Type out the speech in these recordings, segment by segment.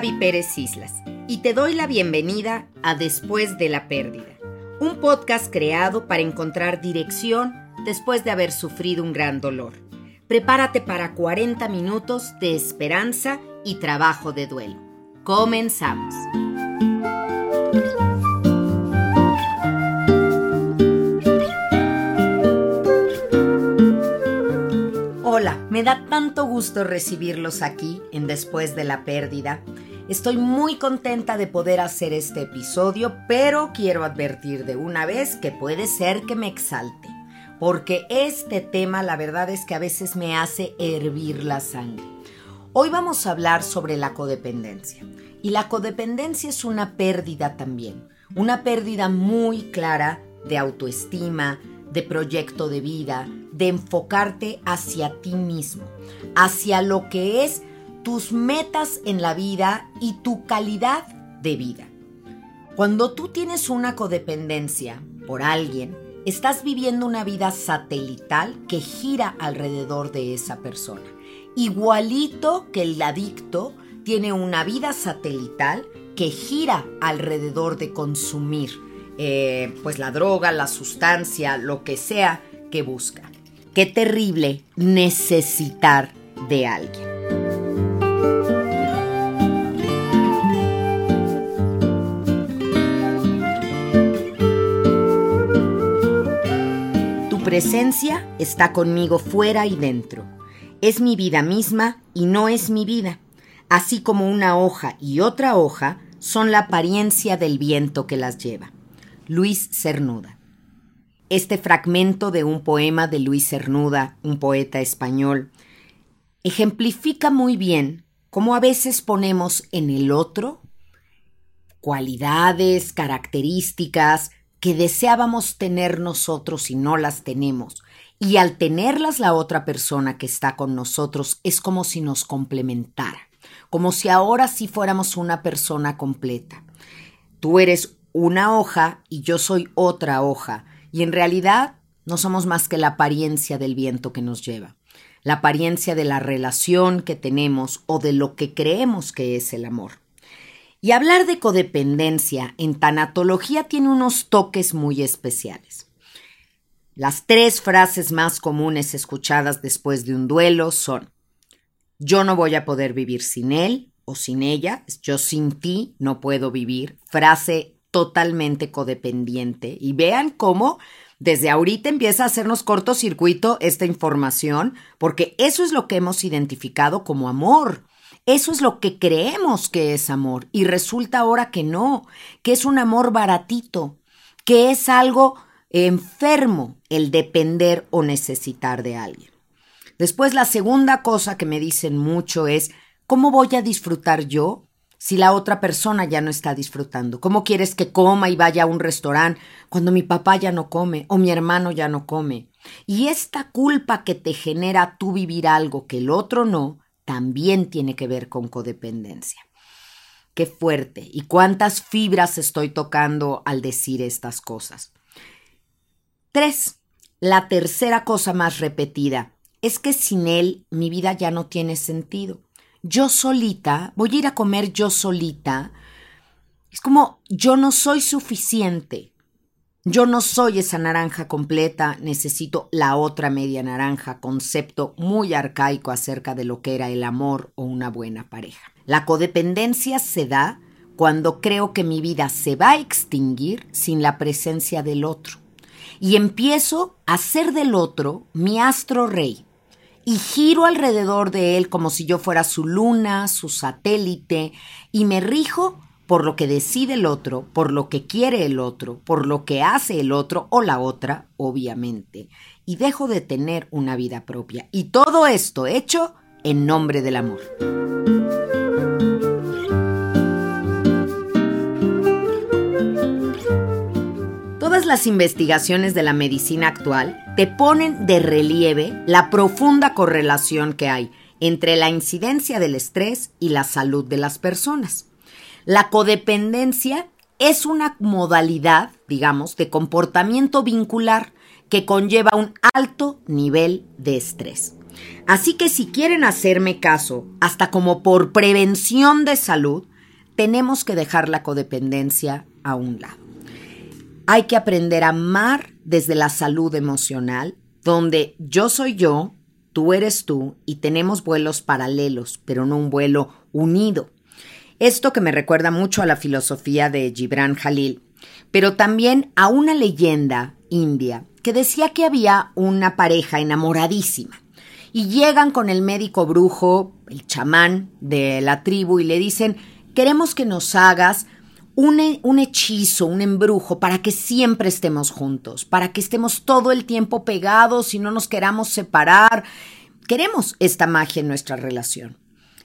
Gaby Pérez Islas y te doy la bienvenida a Después de la Pérdida, un podcast creado para encontrar dirección después de haber sufrido un gran dolor. Prepárate para 40 minutos de esperanza y trabajo de duelo. Comenzamos. Hola, me da tanto gusto recibirlos aquí en Después de la Pérdida. Estoy muy contenta de poder hacer este episodio, pero quiero advertir de una vez que puede ser que me exalte, porque este tema la verdad es que a veces me hace hervir la sangre. Hoy vamos a hablar sobre la codependencia. Y la codependencia es una pérdida también, una pérdida muy clara de autoestima, de proyecto de vida, de enfocarte hacia ti mismo, hacia lo que es tus metas en la vida y tu calidad de vida. Cuando tú tienes una codependencia por alguien, estás viviendo una vida satelital que gira alrededor de esa persona. Igualito que el adicto tiene una vida satelital que gira alrededor de consumir eh, pues la droga, la sustancia, lo que sea que busca. Qué terrible necesitar de alguien. Tu presencia está conmigo fuera y dentro. Es mi vida misma y no es mi vida, así como una hoja y otra hoja son la apariencia del viento que las lleva. Luis Cernuda. Este fragmento de un poema de Luis Cernuda, un poeta español, ejemplifica muy bien cómo a veces ponemos en el otro cualidades, características que deseábamos tener nosotros y no las tenemos. Y al tenerlas la otra persona que está con nosotros es como si nos complementara, como si ahora sí fuéramos una persona completa. Tú eres una hoja y yo soy otra hoja, y en realidad no somos más que la apariencia del viento que nos lleva, la apariencia de la relación que tenemos o de lo que creemos que es el amor. Y hablar de codependencia en tanatología tiene unos toques muy especiales. Las tres frases más comunes escuchadas después de un duelo son yo no voy a poder vivir sin él o sin ella, yo sin ti no puedo vivir, frase totalmente codependiente. Y vean cómo desde ahorita empieza a hacernos cortocircuito esta información, porque eso es lo que hemos identificado como amor. Eso es lo que creemos que es amor. Y resulta ahora que no, que es un amor baratito, que es algo enfermo el depender o necesitar de alguien. Después la segunda cosa que me dicen mucho es, ¿cómo voy a disfrutar yo si la otra persona ya no está disfrutando? ¿Cómo quieres que coma y vaya a un restaurante cuando mi papá ya no come o mi hermano ya no come? Y esta culpa que te genera tú vivir algo que el otro no, también tiene que ver con codependencia. Qué fuerte y cuántas fibras estoy tocando al decir estas cosas. Tres. La tercera cosa más repetida es que sin él mi vida ya no tiene sentido yo solita, voy a ir a comer yo solita, es como yo no soy suficiente. Yo no soy esa naranja completa, necesito la otra media naranja, concepto muy arcaico acerca de lo que era el amor o una buena pareja. La codependencia se da cuando creo que mi vida se va a extinguir sin la presencia del otro. Y empiezo a ser del otro mi astro rey, y giro alrededor de él como si yo fuera su luna, su satélite, y me rijo por lo que decide el otro, por lo que quiere el otro, por lo que hace el otro o la otra, obviamente, y dejo de tener una vida propia. Y todo esto hecho en nombre del amor. Todas las investigaciones de la medicina actual te ponen de relieve la profunda correlación que hay entre la incidencia del estrés y la salud de las personas. La codependencia es una modalidad, digamos, de comportamiento vincular que conlleva un alto nivel de estrés. Así que si quieren hacerme caso, hasta como por prevención de salud, tenemos que dejar la codependencia a un lado. Hay que aprender a amar desde la salud emocional, donde yo soy yo, tú eres tú y tenemos vuelos paralelos, pero no un vuelo unido. Esto que me recuerda mucho a la filosofía de Gibran Jalil, pero también a una leyenda india que decía que había una pareja enamoradísima y llegan con el médico brujo, el chamán de la tribu y le dicen, queremos que nos hagas un, hechizo, un embrujo para que siempre estemos juntos, para que estemos todo el tiempo pegados y no nos queramos separar. Queremos esta magia en nuestra relación.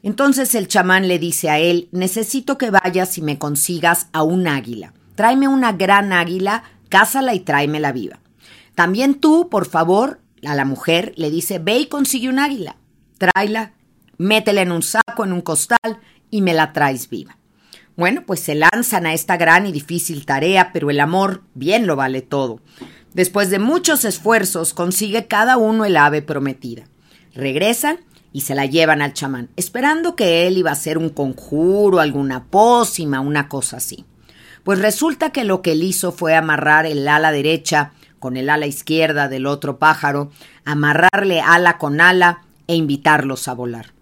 Entonces el chamán le dice a él, necesito que vayas y me consigas a un águila. Tráeme una gran águila, cásala y tráemela viva. También tú, por favor, a la mujer le dice, ve y consigue un águila, tráela, métela en un saco, en un costal y me la traes viva. Bueno, pues se lanzan a esta gran y difícil tarea, pero el amor bien lo vale todo. Después de muchos esfuerzos consigue cada uno el ave prometida. Regresan y se la llevan al chamán, esperando que él iba a hacer un conjuro, alguna pócima, una cosa así. Pues resulta que lo que él hizo fue amarrar el ala derecha con el ala izquierda del otro pájaro, amarrarle ala con ala e invitarlos a volar.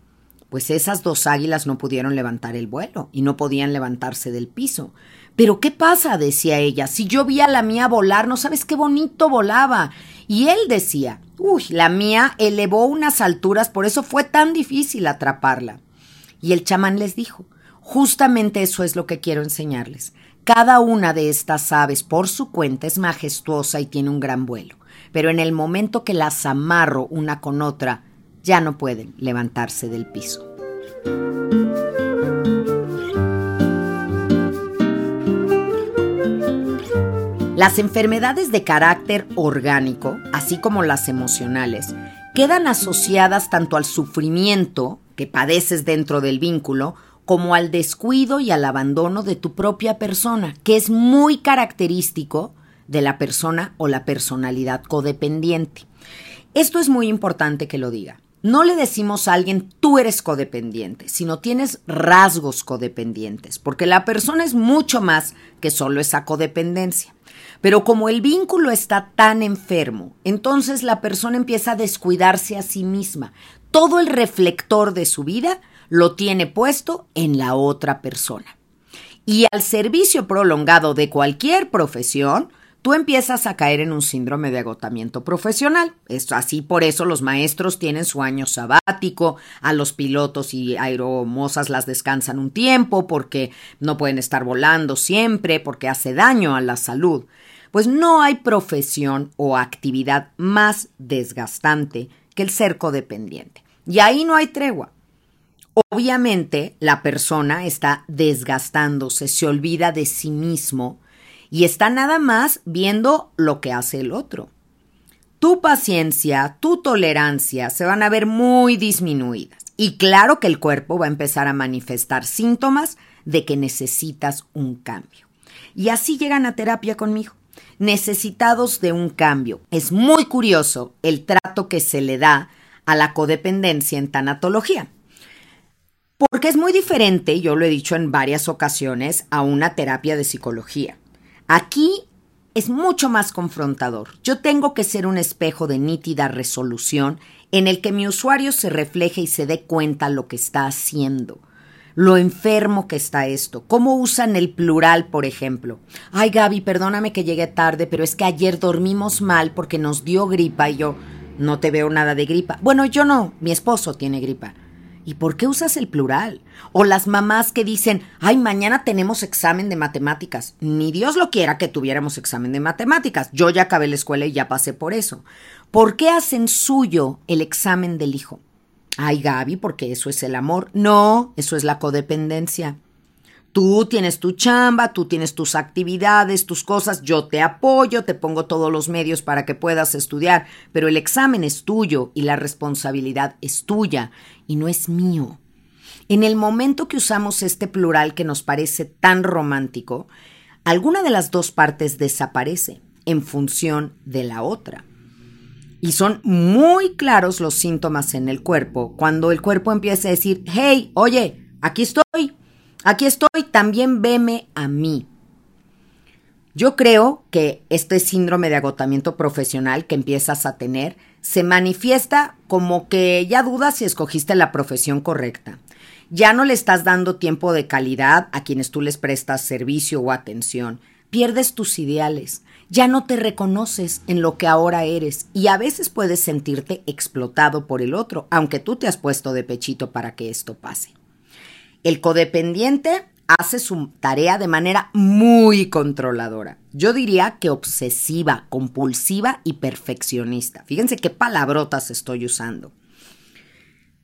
Pues esas dos águilas no pudieron levantar el vuelo y no podían levantarse del piso. Pero ¿qué pasa? decía ella. Si yo vi a la mía volar, no sabes qué bonito volaba. Y él decía, uy, la mía elevó unas alturas, por eso fue tan difícil atraparla. Y el chamán les dijo, justamente eso es lo que quiero enseñarles. Cada una de estas aves por su cuenta es majestuosa y tiene un gran vuelo, pero en el momento que las amarro una con otra, ya no pueden levantarse del piso. Las enfermedades de carácter orgánico, así como las emocionales, quedan asociadas tanto al sufrimiento que padeces dentro del vínculo como al descuido y al abandono de tu propia persona, que es muy característico de la persona o la personalidad codependiente. Esto es muy importante que lo diga. No le decimos a alguien tú eres codependiente, sino tienes rasgos codependientes, porque la persona es mucho más que solo esa codependencia. Pero como el vínculo está tan enfermo, entonces la persona empieza a descuidarse a sí misma. Todo el reflector de su vida lo tiene puesto en la otra persona. Y al servicio prolongado de cualquier profesión, tú empiezas a caer en un síndrome de agotamiento profesional. Es así, por eso los maestros tienen su año sabático, a los pilotos y aeromosas las descansan un tiempo porque no pueden estar volando siempre, porque hace daño a la salud. Pues no hay profesión o actividad más desgastante que el ser codependiente. Y ahí no hay tregua. Obviamente la persona está desgastándose, se olvida de sí mismo y está nada más viendo lo que hace el otro. Tu paciencia, tu tolerancia se van a ver muy disminuidas y claro que el cuerpo va a empezar a manifestar síntomas de que necesitas un cambio. Y así llegan a terapia conmigo, necesitados de un cambio. Es muy curioso el trato que se le da a la codependencia en tanatología. Porque es muy diferente, yo lo he dicho en varias ocasiones, a una terapia de psicología. Aquí es mucho más confrontador. Yo tengo que ser un espejo de nítida resolución en el que mi usuario se refleje y se dé cuenta lo que está haciendo. Lo enfermo que está esto. ¿Cómo usan el plural, por ejemplo? Ay, Gaby, perdóname que llegué tarde, pero es que ayer dormimos mal porque nos dio gripa y yo no te veo nada de gripa. Bueno, yo no, mi esposo tiene gripa. ¿Y por qué usas el plural? O las mamás que dicen, ay, mañana tenemos examen de matemáticas. Ni Dios lo quiera que tuviéramos examen de matemáticas. Yo ya acabé la escuela y ya pasé por eso. ¿Por qué hacen suyo el examen del hijo? Ay, Gaby, porque eso es el amor. No, eso es la codependencia. Tú tienes tu chamba, tú tienes tus actividades, tus cosas, yo te apoyo, te pongo todos los medios para que puedas estudiar, pero el examen es tuyo y la responsabilidad es tuya y no es mío. En el momento que usamos este plural que nos parece tan romántico, alguna de las dos partes desaparece en función de la otra. Y son muy claros los síntomas en el cuerpo cuando el cuerpo empieza a decir, hey, oye, aquí estoy, Aquí estoy, también veme a mí. Yo creo que este síndrome de agotamiento profesional que empiezas a tener se manifiesta como que ya dudas si escogiste la profesión correcta. Ya no le estás dando tiempo de calidad a quienes tú les prestas servicio o atención. Pierdes tus ideales. Ya no te reconoces en lo que ahora eres y a veces puedes sentirte explotado por el otro, aunque tú te has puesto de pechito para que esto pase. El codependiente hace su tarea de manera muy controladora. Yo diría que obsesiva, compulsiva y perfeccionista. Fíjense qué palabrotas estoy usando.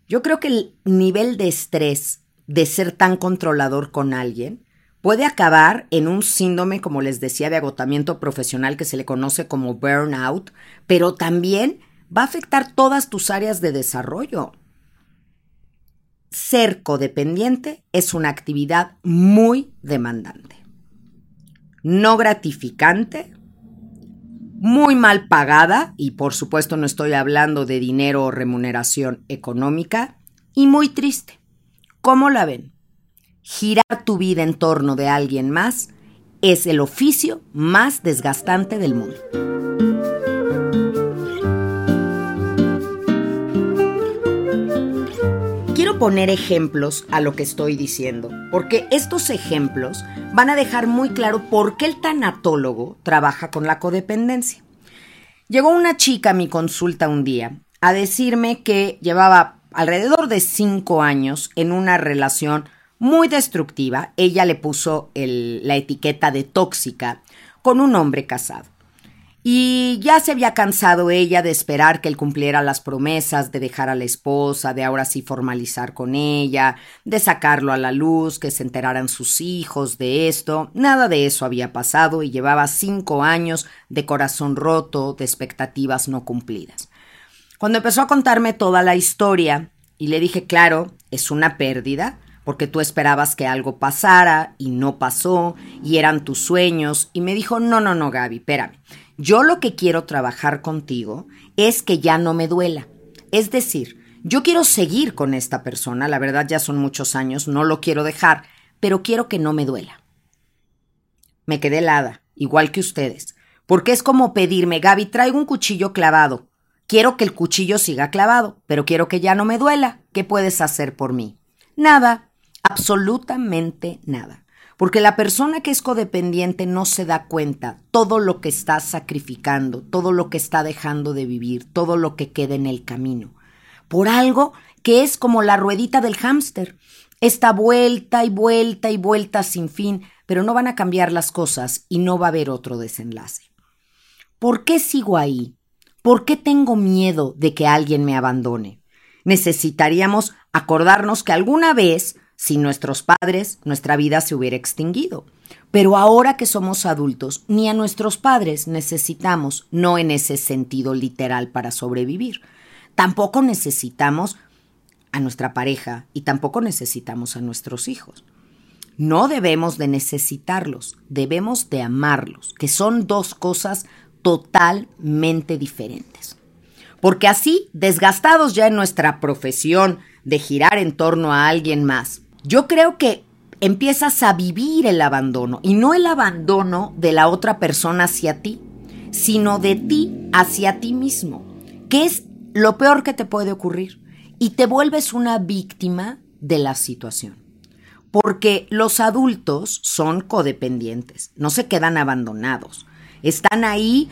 Yo creo que el nivel de estrés de ser tan controlador con alguien puede acabar en un síndrome, como les decía, de agotamiento profesional que se le conoce como burnout, pero también va a afectar todas tus áreas de desarrollo. Ser codependiente es una actividad muy demandante, no gratificante, muy mal pagada, y por supuesto no estoy hablando de dinero o remuneración económica, y muy triste. ¿Cómo la ven? Girar tu vida en torno de alguien más es el oficio más desgastante del mundo. Poner ejemplos a lo que estoy diciendo, porque estos ejemplos van a dejar muy claro por qué el tanatólogo trabaja con la codependencia. Llegó una chica a mi consulta un día a decirme que llevaba alrededor de cinco años en una relación muy destructiva. Ella le puso la etiqueta de tóxica con un hombre casado. Y ya se había cansado ella de esperar que él cumpliera las promesas de dejar a la esposa, de ahora sí formalizar con ella, de sacarlo a la luz, que se enteraran sus hijos de esto. Nada de eso había pasado y llevaba cinco años de corazón roto, de expectativas no cumplidas. Cuando empezó a contarme toda la historia, y le dije, claro, es una pérdida, porque tú esperabas que algo pasara y no pasó, y eran tus sueños, y me dijo, no, no, no, Gaby, espérame. Yo lo que quiero trabajar contigo es que ya no me duela. Es decir, yo quiero seguir con esta persona, la verdad ya son muchos años, no lo quiero dejar, pero quiero que no me duela. Me quedé helada, igual que ustedes, porque es como pedirme, Gaby, traigo un cuchillo clavado. Quiero que el cuchillo siga clavado, pero quiero que ya no me duela. ¿Qué puedes hacer por mí? Nada, absolutamente nada. Porque la persona que es codependiente no se da cuenta todo lo que está sacrificando, todo lo que está dejando de vivir, todo lo que queda en el camino. Por algo que es como la ruedita del hámster. Está vuelta y vuelta y vuelta sin fin, pero no van a cambiar las cosas y no va a haber otro desenlace. ¿Por qué sigo ahí? ¿Por qué tengo miedo de que alguien me abandone? Necesitaríamos acordarnos que alguna vez sin nuestros padres, nuestra vida se hubiera extinguido. Pero ahora que somos adultos, ni a nuestros padres necesitamos, no en ese sentido literal para sobrevivir. Tampoco necesitamos a nuestra pareja y tampoco necesitamos a nuestros hijos. No debemos de necesitarlos, debemos de amarlos, que son dos cosas totalmente diferentes. Porque así, desgastados ya en nuestra profesión de girar en torno a alguien más, yo creo que empiezas a vivir el abandono y no el abandono de la otra persona hacia ti, sino de ti hacia ti mismo, que es lo peor que te puede ocurrir y te vuelves una víctima de la situación. Porque los adultos son codependientes, no se quedan abandonados, están ahí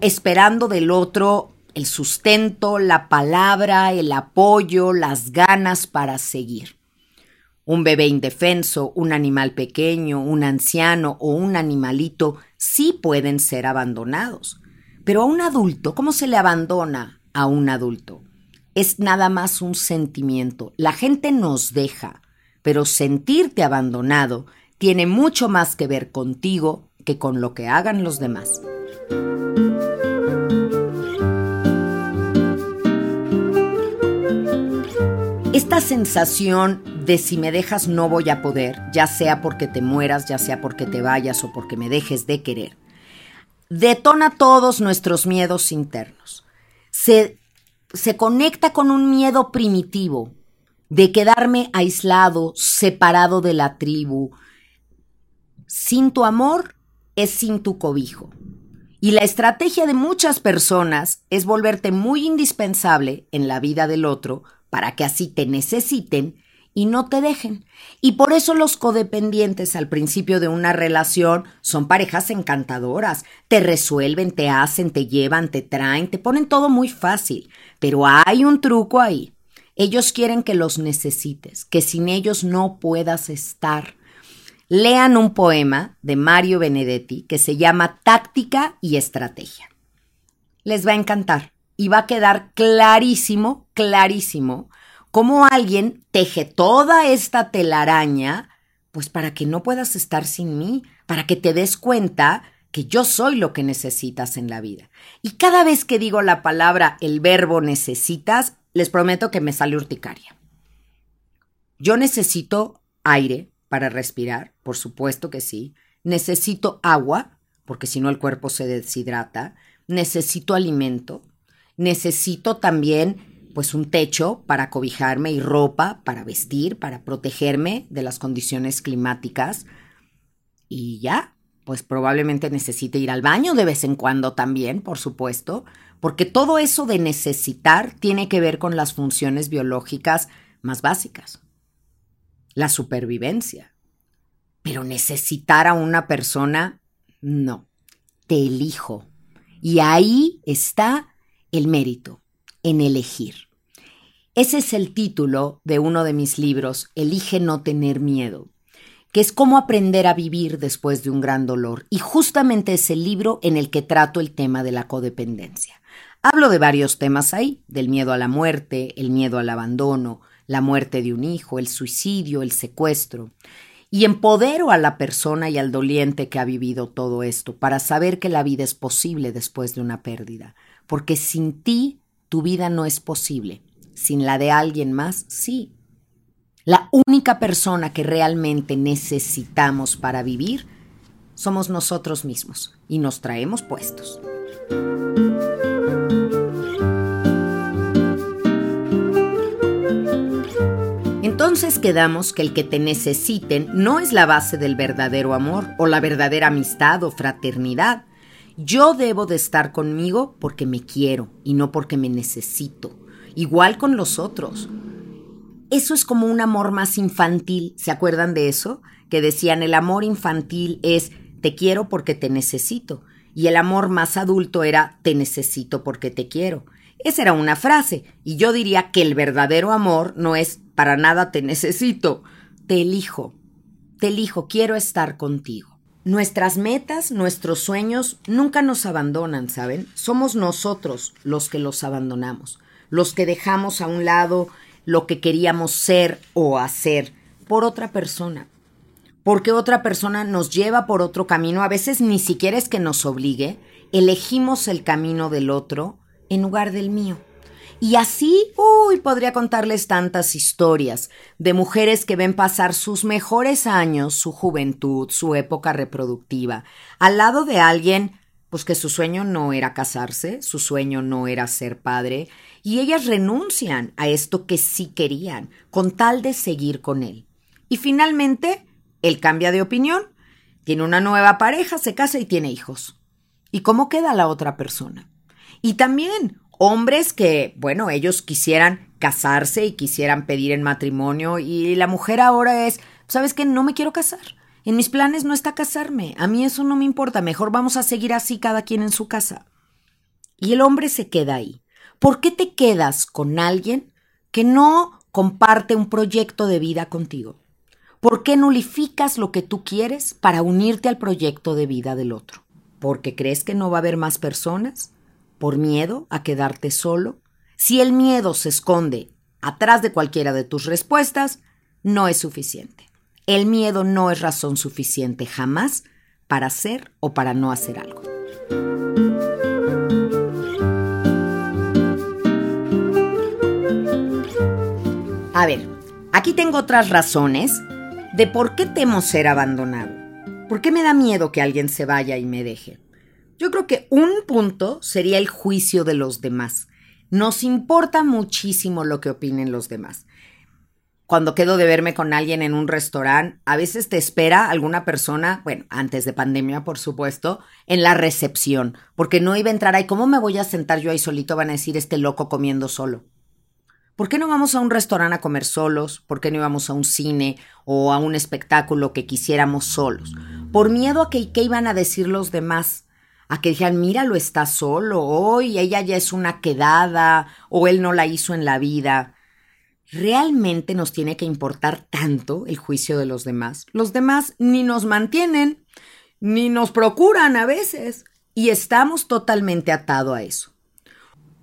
esperando del otro el sustento, la palabra, el apoyo, las ganas para seguir. Un bebé indefenso, un animal pequeño, un anciano o un animalito sí pueden ser abandonados. Pero a un adulto, ¿cómo se le abandona a un adulto? Es nada más un sentimiento. La gente nos deja, pero sentirte abandonado tiene mucho más que ver contigo que con lo que hagan los demás. Esta sensación de si me dejas no voy a poder, ya sea porque te mueras, ya sea porque te vayas o porque me dejes de querer, detona todos nuestros miedos internos. Se, se conecta con un miedo primitivo de quedarme aislado, separado de la tribu. Sin tu amor es sin tu cobijo. Y la estrategia de muchas personas es volverte muy indispensable en la vida del otro para que así te necesiten y no te dejen. Y por eso los codependientes al principio de una relación son parejas encantadoras. Te resuelven, te hacen, te llevan, te traen, te ponen todo muy fácil. Pero hay un truco ahí. Ellos quieren que los necesites, que sin ellos no puedas estar. Lean un poema de Mario Benedetti que se llama Táctica y Estrategia. Les va a encantar y va a quedar clarísimo, clarísimo cómo alguien teje toda esta telaraña, pues para que no puedas estar sin mí, para que te des cuenta que yo soy lo que necesitas en la vida. Y cada vez que digo la palabra, el verbo necesitas, les prometo que me sale urticaria. Yo necesito aire para respirar, por supuesto que sí. Necesito agua, porque si no el cuerpo se deshidrata. Necesito alimento. Necesito también pues un techo para cobijarme y ropa para vestir, para protegerme de las condiciones climáticas. Y ya, pues probablemente necesite ir al baño de vez en cuando también, por supuesto, porque todo eso de necesitar tiene que ver con las funciones biológicas más básicas. La supervivencia. Pero necesitar a una persona, no, te elijo. Y ahí está el mérito en elegir. Ese es el título de uno de mis libros, Elige no tener miedo, que es cómo aprender a vivir después de un gran dolor. Y justamente es el libro en el que trato el tema de la codependencia. Hablo de varios temas ahí, del miedo a la muerte, el miedo al abandono, la muerte de un hijo, el suicidio, el secuestro. Y empodero a la persona y al doliente que ha vivido todo esto para saber que la vida es posible después de una pérdida, porque sin ti tu vida no es posible. Sin la de alguien más, sí. La única persona que realmente necesitamos para vivir somos nosotros mismos y nos traemos puestos. Entonces quedamos que el que te necesiten no es la base del verdadero amor o la verdadera amistad o fraternidad, yo debo de estar conmigo porque me quiero y no porque me necesito. Igual con los otros. Eso es como un amor más infantil. ¿Se acuerdan de eso? Que decían el amor infantil es te quiero porque te necesito. Y el amor más adulto era te necesito porque te quiero. Esa era una frase. Y yo diría que el verdadero amor no es para nada te necesito. Te elijo. Te elijo, quiero estar contigo. Nuestras metas, nuestros sueños nunca nos abandonan, ¿saben? Somos nosotros los que los abandonamos, los que dejamos a un lado lo que queríamos ser o hacer por otra persona. Porque otra persona nos lleva por otro camino, a veces ni siquiera es que nos obligue, elegimos el camino del otro en lugar del mío. Y así, uy, podría contarles tantas historias de mujeres que ven pasar sus mejores años, su juventud, su época reproductiva, al lado de alguien, pues que su sueño no era casarse, su sueño no era ser padre, y ellas renuncian a esto que sí querían, con tal de seguir con él. Y finalmente, él cambia de opinión, tiene una nueva pareja, se casa y tiene hijos. ¿Y cómo queda la otra persona? Y también hombres que, bueno, ellos quisieran casarse y quisieran pedir en matrimonio y la mujer ahora es, ¿sabes qué? No me quiero casar. En mis planes no está casarme. A mí eso no me importa. Mejor vamos a seguir así cada quien en su casa. Y el hombre se queda ahí. ¿Por qué te quedas con alguien que no comparte un proyecto de vida contigo? ¿Por qué nulificas lo que tú quieres para unirte al proyecto de vida del otro? ¿Porque crees que no va a haber más personas? Por miedo a quedarte solo? Si el miedo se esconde atrás de cualquiera de tus respuestas, no es suficiente. El miedo no es razón suficiente jamás para hacer o para no hacer algo. A ver, aquí tengo otras razones de por qué temo ser abandonado. ¿Por qué me da miedo que alguien se vaya y me deje? Yo creo que un punto sería el juicio de los demás. Nos importa muchísimo lo que opinen los demás. cuando quedo de verme con alguien en un restaurante, a veces te espera alguna persona, bueno, antes de pandemia, por supuesto, en la recepción, porque no iba a entrar ahí. ¿Cómo me voy a sentar yo ahí solito? Van a decir este loco comiendo solo. ¿Por qué no vamos a un restaurante a comer solos? ¿Por qué no íbamos a un cine o a un espectáculo que quisiéramos solos? Por miedo a que qué iban a decir los demás. A que dijeran, míralo, está solo, hoy ella ya es una quedada, o él no la hizo en la vida. ¿Realmente nos tiene que importar tanto el juicio de los demás? Los demás ni nos mantienen, ni nos procuran a veces, y estamos totalmente atados a eso.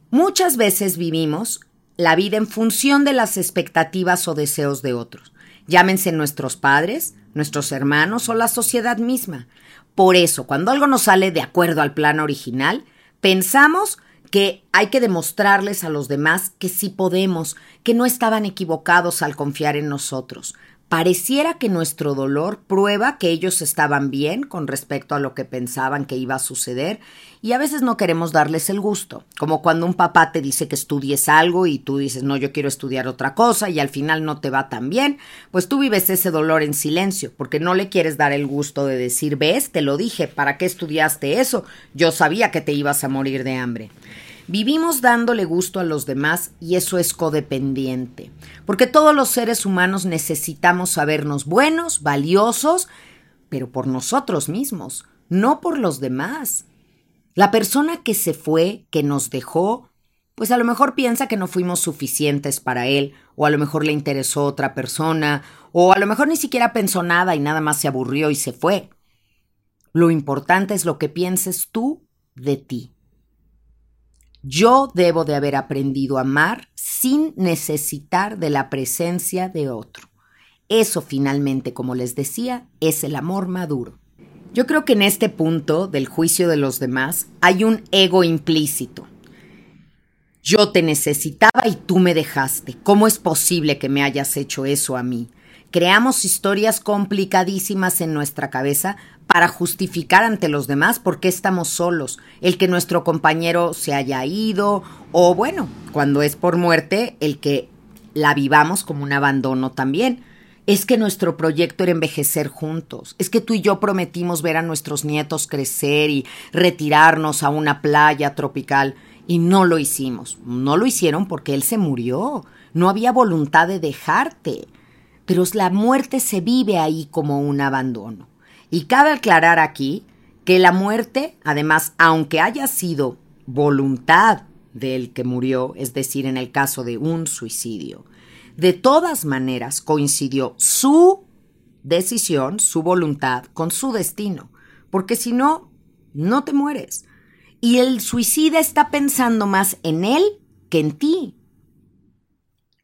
Muchas veces vivimos la vida en función de las expectativas o deseos de otros, llámense nuestros padres, nuestros hermanos o la sociedad misma. Por eso, cuando algo nos sale de acuerdo al plan original, pensamos que hay que demostrarles a los demás que sí podemos, que no estaban equivocados al confiar en nosotros. Pareciera que nuestro dolor prueba que ellos estaban bien con respecto a lo que pensaban que iba a suceder y a veces no queremos darles el gusto, como cuando un papá te dice que estudies algo y tú dices no, yo quiero estudiar otra cosa y al final no te va tan bien, pues tú vives ese dolor en silencio porque no le quieres dar el gusto de decir, ves, te lo dije, ¿para qué estudiaste eso? Yo sabía que te ibas a morir de hambre. Vivimos dándole gusto a los demás y eso es codependiente, porque todos los seres humanos necesitamos sabernos buenos, valiosos, pero por nosotros mismos, no por los demás. La persona que se fue, que nos dejó, pues a lo mejor piensa que no fuimos suficientes para él, o a lo mejor le interesó otra persona, o a lo mejor ni siquiera pensó nada y nada más se aburrió y se fue. Lo importante es lo que pienses tú de ti. Yo debo de haber aprendido a amar sin necesitar de la presencia de otro. Eso finalmente, como les decía, es el amor maduro. Yo creo que en este punto del juicio de los demás hay un ego implícito. Yo te necesitaba y tú me dejaste. ¿Cómo es posible que me hayas hecho eso a mí? Creamos historias complicadísimas en nuestra cabeza para justificar ante los demás por qué estamos solos, el que nuestro compañero se haya ido o bueno, cuando es por muerte, el que la vivamos como un abandono también. Es que nuestro proyecto era envejecer juntos. Es que tú y yo prometimos ver a nuestros nietos crecer y retirarnos a una playa tropical y no lo hicimos. No lo hicieron porque él se murió. No había voluntad de dejarte. Pero la muerte se vive ahí como un abandono. Y cabe aclarar aquí que la muerte, además, aunque haya sido voluntad del que murió, es decir, en el caso de un suicidio, de todas maneras coincidió su decisión, su voluntad con su destino, porque si no, no te mueres. Y el suicida está pensando más en él que en ti.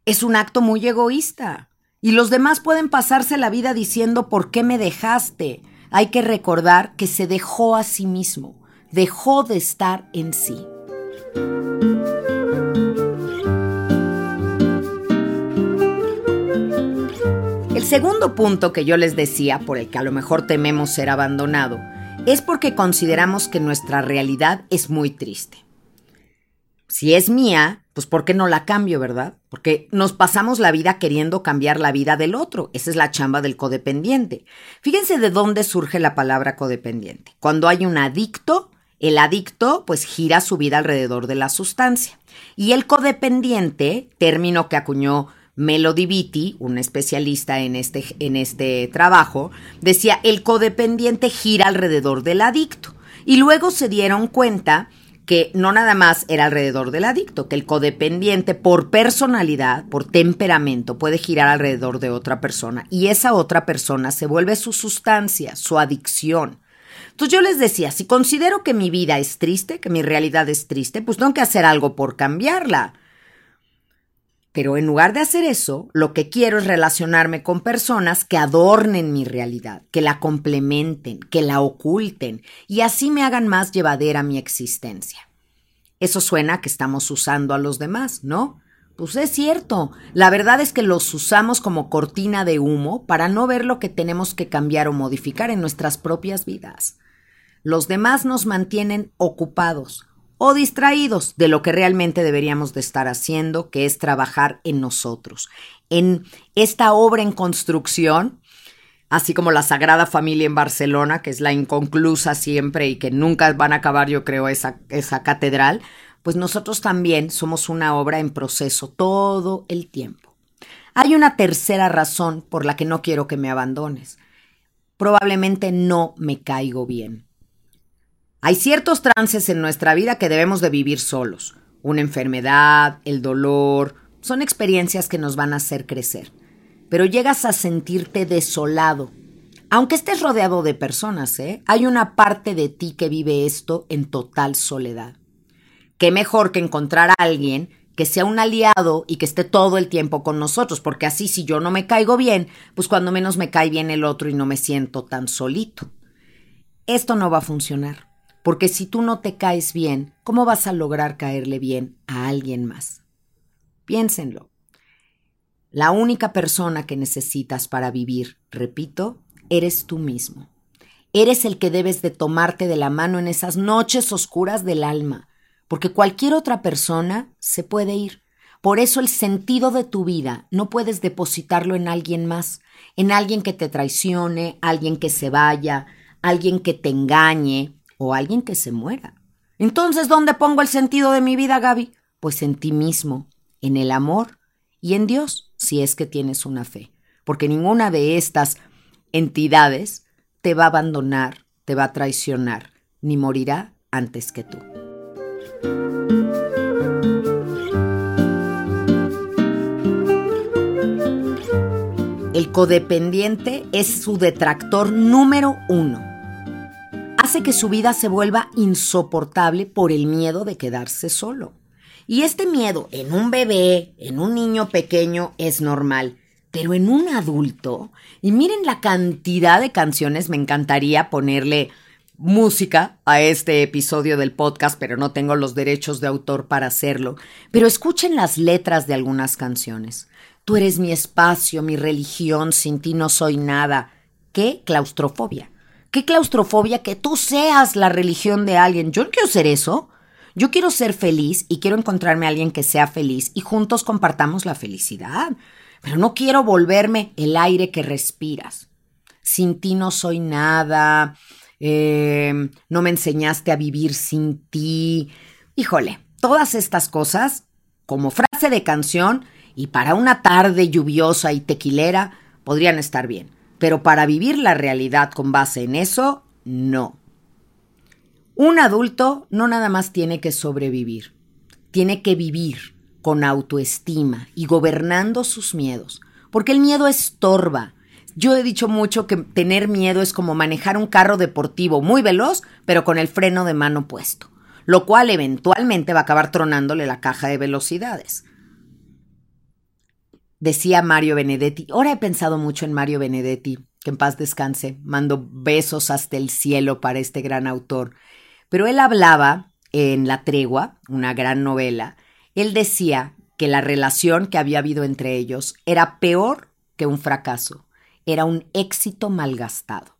Es un acto muy egoísta. Y los demás pueden pasarse la vida diciendo ¿por qué me dejaste? Hay que recordar que se dejó a sí mismo, dejó de estar en sí. El segundo punto que yo les decía, por el que a lo mejor tememos ser abandonado, es porque consideramos que nuestra realidad es muy triste. Si es mía, pues ¿por qué no la cambio, verdad? Porque nos pasamos la vida queriendo cambiar la vida del otro. Esa es la chamba del codependiente. Fíjense de dónde surge la palabra codependiente. Cuando hay un adicto, el adicto pues gira su vida alrededor de la sustancia. Y el codependiente, término que acuñó Melody Beatty, un especialista en este, en este trabajo, decía el codependiente gira alrededor del adicto. Y luego se dieron cuenta que no nada más era alrededor del adicto, que el codependiente por personalidad, por temperamento, puede girar alrededor de otra persona y esa otra persona se vuelve su sustancia, su adicción. Entonces yo les decía, si considero que mi vida es triste, que mi realidad es triste, pues tengo que hacer algo por cambiarla. Pero en lugar de hacer eso, lo que quiero es relacionarme con personas que adornen mi realidad, que la complementen, que la oculten y así me hagan más llevadera mi existencia. Eso suena que estamos usando a los demás, ¿no? Pues es cierto, la verdad es que los usamos como cortina de humo para no ver lo que tenemos que cambiar o modificar en nuestras propias vidas. Los demás nos mantienen ocupados, o distraídos de lo que realmente deberíamos de estar haciendo, que es trabajar en nosotros, en esta obra en construcción, así como la Sagrada Familia en Barcelona, que es la inconclusa siempre y que nunca van a acabar, yo creo, esa, esa catedral, pues nosotros también somos una obra en proceso todo el tiempo. Hay una tercera razón por la que no quiero que me abandones. Probablemente no me caigo bien. Hay ciertos trances en nuestra vida que debemos de vivir solos. Una enfermedad, el dolor, son experiencias que nos van a hacer crecer. Pero llegas a sentirte desolado. Aunque estés rodeado de personas, ¿eh? hay una parte de ti que vive esto en total soledad. Qué mejor que encontrar a alguien que sea un aliado y que esté todo el tiempo con nosotros, porque así si yo no me caigo bien, pues cuando menos me cae bien el otro y no me siento tan solito. Esto no va a funcionar, porque si tú no te caes bien, ¿cómo vas a lograr caerle bien a alguien más? Piénsenlo. La única persona que necesitas para vivir, repito, eres tú mismo. Eres el que debes de tomarte de la mano en esas noches oscuras del alma, porque cualquier otra persona se puede ir. Por eso el sentido de tu vida no puedes depositarlo en alguien más, en alguien que te traicione, alguien que se vaya, alguien que te engañe o alguien que se muera. Entonces, ¿dónde pongo el sentido de mi vida, Gaby? Pues en ti mismo, en el amor y en Dios, si es que tienes una fe. Porque ninguna de estas entidades te va a abandonar, te va a traicionar, ni morirá antes que tú. El codependiente es su detractor número uno. Hace que su vida se vuelva insoportable por el miedo de quedarse solo. Y este miedo en un bebé, en un niño pequeño, es normal. Pero en un adulto, y miren la cantidad de canciones, me encantaría ponerle música a este episodio del podcast, pero no tengo los derechos de autor para hacerlo. Pero escuchen las letras de algunas canciones. Tú eres mi espacio, mi religión, sin ti no soy nada. ¿Qué claustrofobia? ¿Qué claustrofobia que tú seas la religión de alguien? Yo no quiero ser eso. Yo quiero ser feliz y quiero encontrarme a alguien que sea feliz y juntos compartamos la felicidad. Pero no quiero volverme el aire que respiras. Sin ti no soy nada. Em, no me enseñaste a vivir sin ti. Híjole, todas estas cosas, como frase de canción y para una tarde lluviosa y tequilera, podrían estar bien. Pero para vivir la realidad con base en eso, no. Un adulto no nada más tiene que sobrevivir, tiene que vivir con autoestima y gobernando sus miedos, porque el miedo estorba, yo he dicho mucho que tener miedo es como manejar un carro deportivo muy veloz, pero con el freno de mano puesto, lo cual eventualmente va a acabar tronándole la caja de velocidades. Decía Mario Benedetti, ahora he pensado mucho en Mario Benedetti, que en paz descanse, mando besos hasta el cielo para este gran autor, pero él hablaba en La Tregua, una gran novela, él decía que la relación que había habido entre ellos era peor que un fracaso era un éxito malgastado.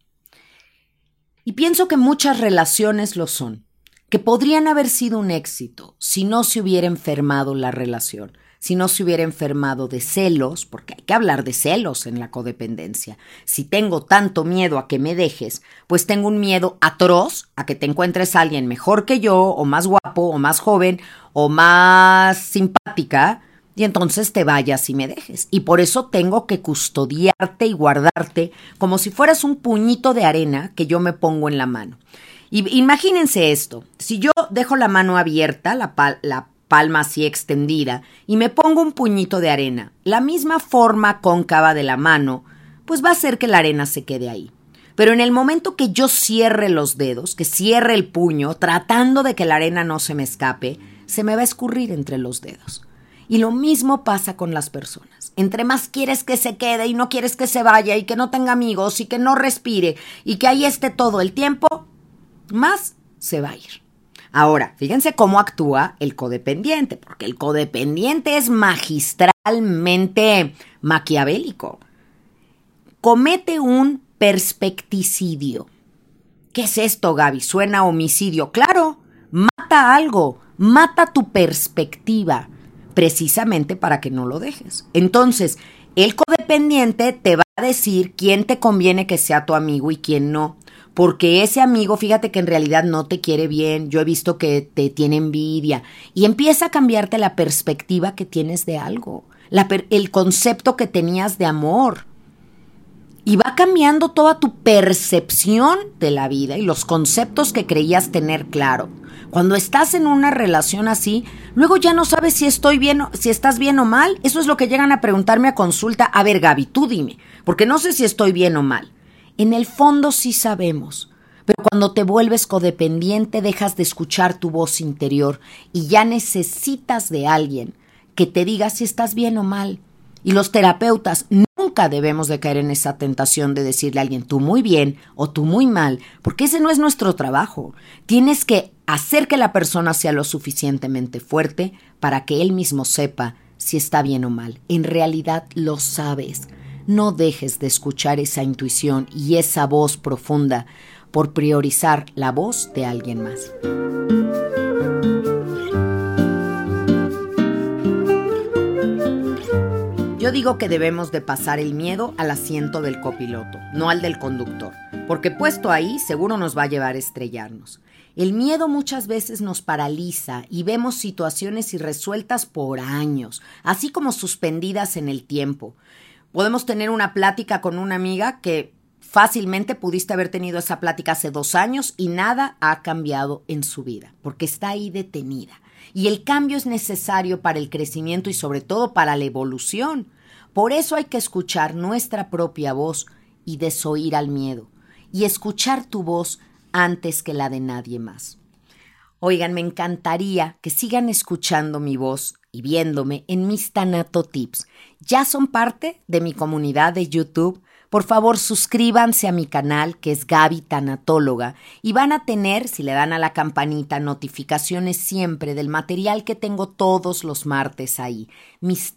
Y pienso que muchas relaciones lo son, que podrían haber sido un éxito si no se hubiera enfermado la relación, si no se hubiera enfermado de celos, porque hay que hablar de celos en la codependencia. Si tengo tanto miedo a que me dejes, pues tengo un miedo atroz a que te encuentres a alguien mejor que yo, o más guapo, o más joven, o más simpática, y entonces te vayas y me dejes. Y por eso tengo que custodiarte y guardarte como si fueras un puñito de arena que yo me pongo en la mano. Y imagínense esto, si yo dejo la mano abierta, la, la palma así extendida, y me pongo un puñito de arena, la misma forma cóncava de la mano, pues va a hacer que la arena se quede ahí. Pero en el momento que yo cierre los dedos, que cierre el puño, tratando de que la arena no se me escape, se me va a escurrir entre los dedos. Y lo mismo pasa con las personas. Entre más quieres que se quede y no quieres que se vaya y que no tenga amigos y que no respire y que ahí esté todo el tiempo, más se va a ir. Ahora, fíjense cómo actúa el codependiente, porque el codependiente es magistralmente maquiavélico. Comete un perspecticidio. ¿Qué es esto, Gaby? Suena homicidio. Claro, Mata algo, mata tu perspectiva, precisamente para que no lo dejes. Entonces, el codependiente te va a decir quién te conviene que sea tu amigo y quién no. Porque ese amigo, fíjate que en realidad no te quiere bien, yo he visto que te tiene envidia y empieza a cambiarte la perspectiva que tienes de algo, el concepto que tenías de amor. Y va cambiando toda tu percepción de la vida y los conceptos que creías tener claro. Cuando estás en una relación así, luego ya no sabes si estoy bien, si estás bien o mal. Eso es lo que llegan a preguntarme a consulta. A ver, Gaby, tú dime, porque no sé si estoy bien o mal. En el fondo sí sabemos. Pero cuando te vuelves codependiente dejas de escuchar tu voz interior y ya necesitas de alguien que te diga si estás bien o mal. Y los terapeutas nunca debemos de caer en esa tentación de decirle a alguien tú muy bien o tú muy mal, porque ese no es nuestro trabajo. Tienes que hacer que la persona sea lo suficientemente fuerte para que él mismo sepa si está bien o mal. En realidad lo sabes. No dejes de escuchar esa intuición y esa voz profunda por priorizar la voz de alguien más. Yo digo que debemos de pasar el miedo al asiento del copiloto, no al del conductor, porque puesto ahí seguro nos va a llevar a estrellarnos. El miedo muchas veces nos paraliza y vemos situaciones irresueltas por años, así como suspendidas en el tiempo. Podemos tener una plática con una amiga que fácilmente pudiste haber tenido esa plática hace dos años y nada ha cambiado en su vida, porque está ahí detenida. Y el cambio es necesario para el crecimiento y sobre todo para la evolución. Por eso hay que escuchar nuestra propia voz y desoír al miedo, y escuchar tu voz antes que la de nadie más. Oigan, me encantaría que sigan escuchando mi voz y viéndome en mis Tanato Tips. Ya son parte de mi comunidad de YouTube. Por favor, suscríbanse a mi canal, que es Gaby Tanatóloga, y van a tener, si le dan a la campanita, notificaciones siempre del material que tengo todos los martes ahí, mis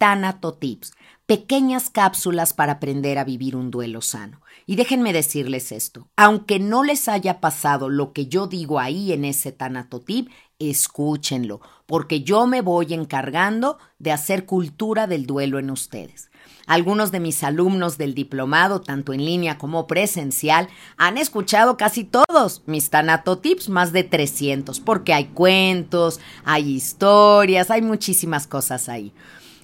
Tips, pequeñas cápsulas para aprender a vivir un duelo sano. Y déjenme decirles esto, aunque no les haya pasado lo que yo digo ahí en ese Tanatotip, escúchenlo, porque yo me voy encargando de hacer cultura del duelo en ustedes. Algunos de mis alumnos del diplomado, tanto en línea como presencial, han escuchado casi todos mis tanatotips, más de 300, porque hay cuentos, hay historias, hay muchísimas cosas ahí.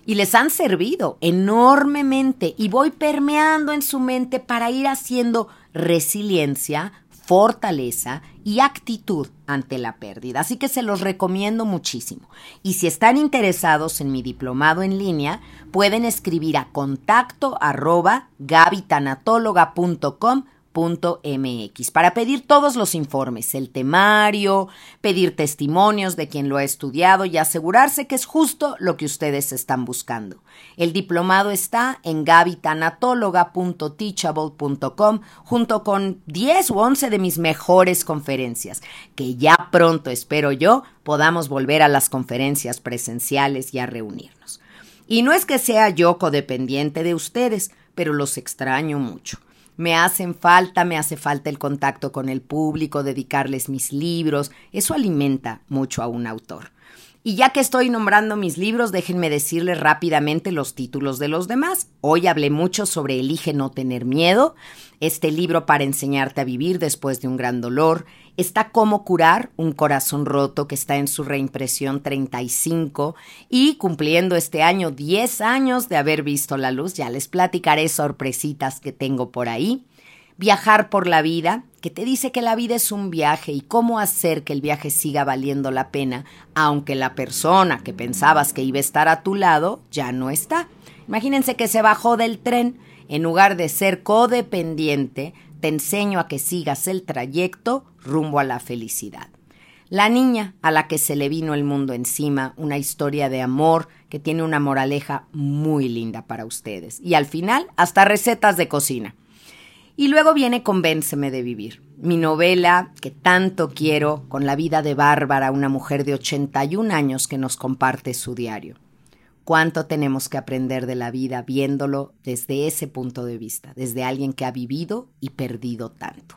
Y les han servido enormemente y voy permeando en su mente para ir haciendo resiliencia, fortaleza y actitud ante la pérdida. Así que se los recomiendo muchísimo. Y si están interesados en mi diplomado en línea, pueden escribir a contacto arroba para pedir todos los informes, el temario, pedir testimonios de quien lo ha estudiado y asegurarse que es justo lo que ustedes están buscando. El diplomado está en gabitanatóloga.teachable.com junto con 10 u 11 de mis mejores conferencias, que ya pronto espero yo podamos volver a las conferencias presenciales y a reunirnos. Y no es que sea yo codependiente de ustedes, pero los extraño mucho. Me hacen falta, me hace falta el contacto con el público, dedicarles mis libros. Eso alimenta mucho a un autor. Y ya que estoy nombrando mis libros, déjenme decirles rápidamente los títulos de los demás. Hoy hablé mucho sobre Elige no tener miedo, este libro para enseñarte a vivir después de un gran dolor. Está Cómo curar un corazón roto que está en su reimpresión 35 y cumpliendo este año 10 años de haber visto la luz. Ya les platicaré sorpresitas que tengo por ahí. Viajar por la vida, que te dice que la vida es un viaje y cómo hacer que el viaje siga valiendo la pena, aunque la persona que pensabas que iba a estar a tu lado ya no está. Imagínense que se bajó del tren. En lugar de ser codependiente, te enseño a que sigas el trayecto rumbo a la felicidad. La niña a la que se le vino el mundo encima, una historia de amor que tiene una moraleja muy linda para ustedes. Y al final, hasta recetas de cocina. Y luego viene Convénceme de vivir, mi novela que tanto quiero con la vida de Bárbara, una mujer de 81 años que nos comparte su diario. Cuánto tenemos que aprender de la vida viéndolo desde ese punto de vista, desde alguien que ha vivido y perdido tanto.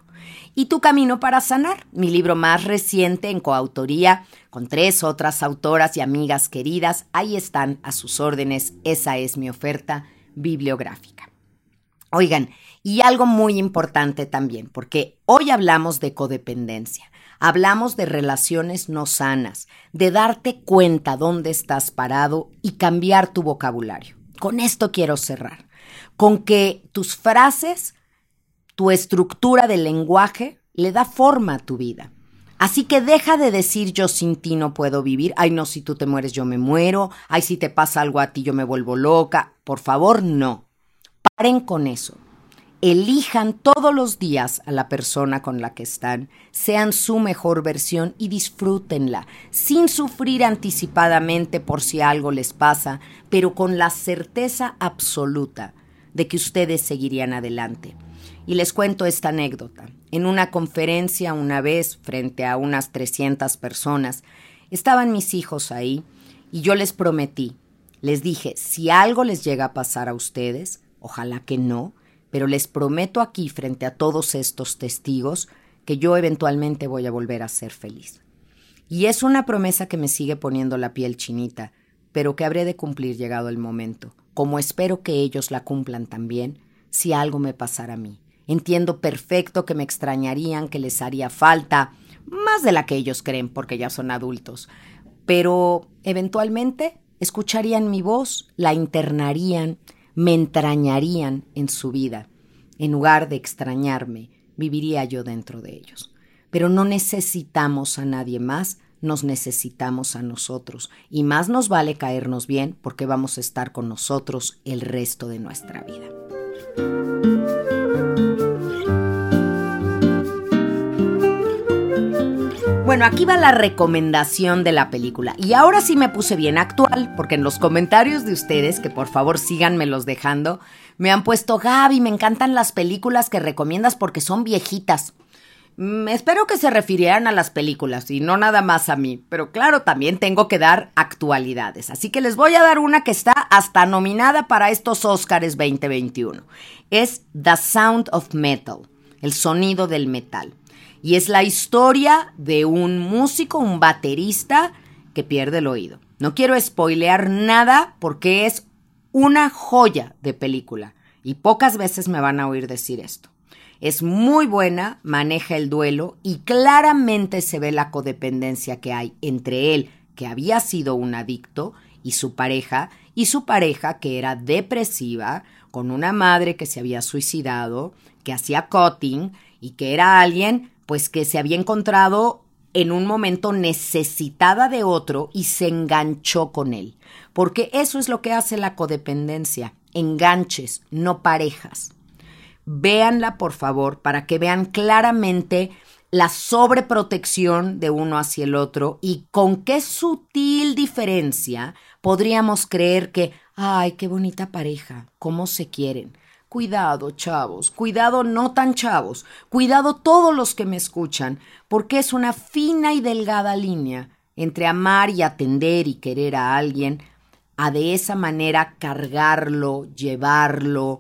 y Tu Camino para Sanar, mi libro más reciente en coautoría con tres otras autoras y amigas queridas. Ahí están a sus órdenes. Esa es mi oferta bibliográfica. Oigan, y algo muy importante también, porque hoy hablamos de codependencia. Hablamos de relaciones no sanas, de darte cuenta dónde estás parado y cambiar tu vocabulario. Con esto quiero cerrar, con que tus frases, tu estructura del lenguaje le da forma a tu vida. Así que deja de decir yo sin ti no puedo vivir, ay no, si tú te mueres yo me muero, ay si te pasa algo a ti yo me vuelvo loca. Por favor, no. Paren con eso elijan todos los días a la persona con la que están, sean su mejor versión y disfrútenla, sin sufrir anticipadamente por si algo les pasa, pero con la certeza absoluta de que ustedes seguirían adelante. Y les cuento esta anécdota. En una conferencia una vez, frente a unas 300 personas, estaban mis hijos ahí y yo les prometí, les dije, si algo les llega a pasar a ustedes, ojalá que no, pero les prometo aquí frente a todos estos testigos que yo eventualmente voy a volver a ser feliz. Y es una promesa que me sigue poniendo la piel chinita, pero que habré de cumplir llegado el momento, como espero que ellos la cumplan también si algo me pasara a mí. Entiendo perfecto que me extrañarían, que les haría falta, más de la que ellos creen porque ya son adultos, pero eventualmente escucharían mi voz, la internarían me entrañarían en su vida. En lugar de extrañarme, viviría yo dentro de ellos. Pero no necesitamos a nadie más, nos necesitamos a nosotros. Y más nos vale caernos bien porque vamos a estar con nosotros el resto de nuestra vida. Bueno, aquí va la recomendación de la película. Y ahora sí me puse bien actual, porque en los comentarios de ustedes, que por favor síganmelos dejando, me han puesto, Gaby, me encantan las películas que recomiendas porque son viejitas. Mm, espero que se refirieran a las películas y no nada más a mí, pero claro, también tengo que dar actualidades. Así que les voy a dar una que está hasta nominada para estos Oscars 2021. Es The Sound of Metal, el sonido del metal. Y es la historia de un músico, un baterista que pierde el oído. No quiero spoilear nada porque es una joya de película y pocas veces me van a oír decir esto. Es muy buena, maneja el duelo y claramente se ve la codependencia que hay entre él, que había sido un adicto, y su pareja, y su pareja que era depresiva, con una madre que se había suicidado, que hacía cutting y que era alguien pues que se había encontrado en un momento necesitada de otro y se enganchó con él. Porque eso es lo que hace la codependencia, enganches, no parejas. Véanla, por favor, para que vean claramente la sobreprotección de uno hacia el otro y con qué sutil diferencia podríamos creer que, ay, qué bonita pareja, cómo se quieren. Cuidado, chavos, cuidado no tan chavos, cuidado todos los que me escuchan, porque es una fina y delgada línea entre amar y atender y querer a alguien, a de esa manera cargarlo, llevarlo,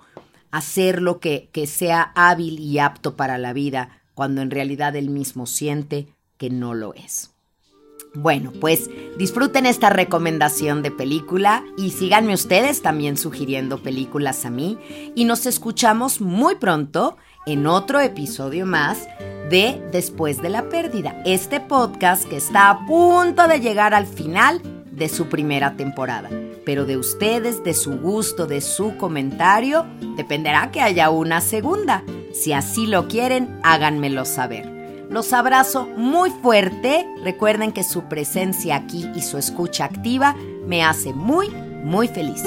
hacerlo que, que sea hábil y apto para la vida, cuando en realidad él mismo siente que no lo es. Bueno, pues disfruten esta recomendación de película y síganme ustedes también sugiriendo películas a mí y nos escuchamos muy pronto en otro episodio más de Después de la Pérdida, este podcast que está a punto de llegar al final de su primera temporada. Pero de ustedes, de su gusto, de su comentario, dependerá que haya una segunda. Si así lo quieren, háganmelo saber. Los abrazo muy fuerte. Recuerden que su presencia aquí y su escucha activa me hace muy, muy feliz.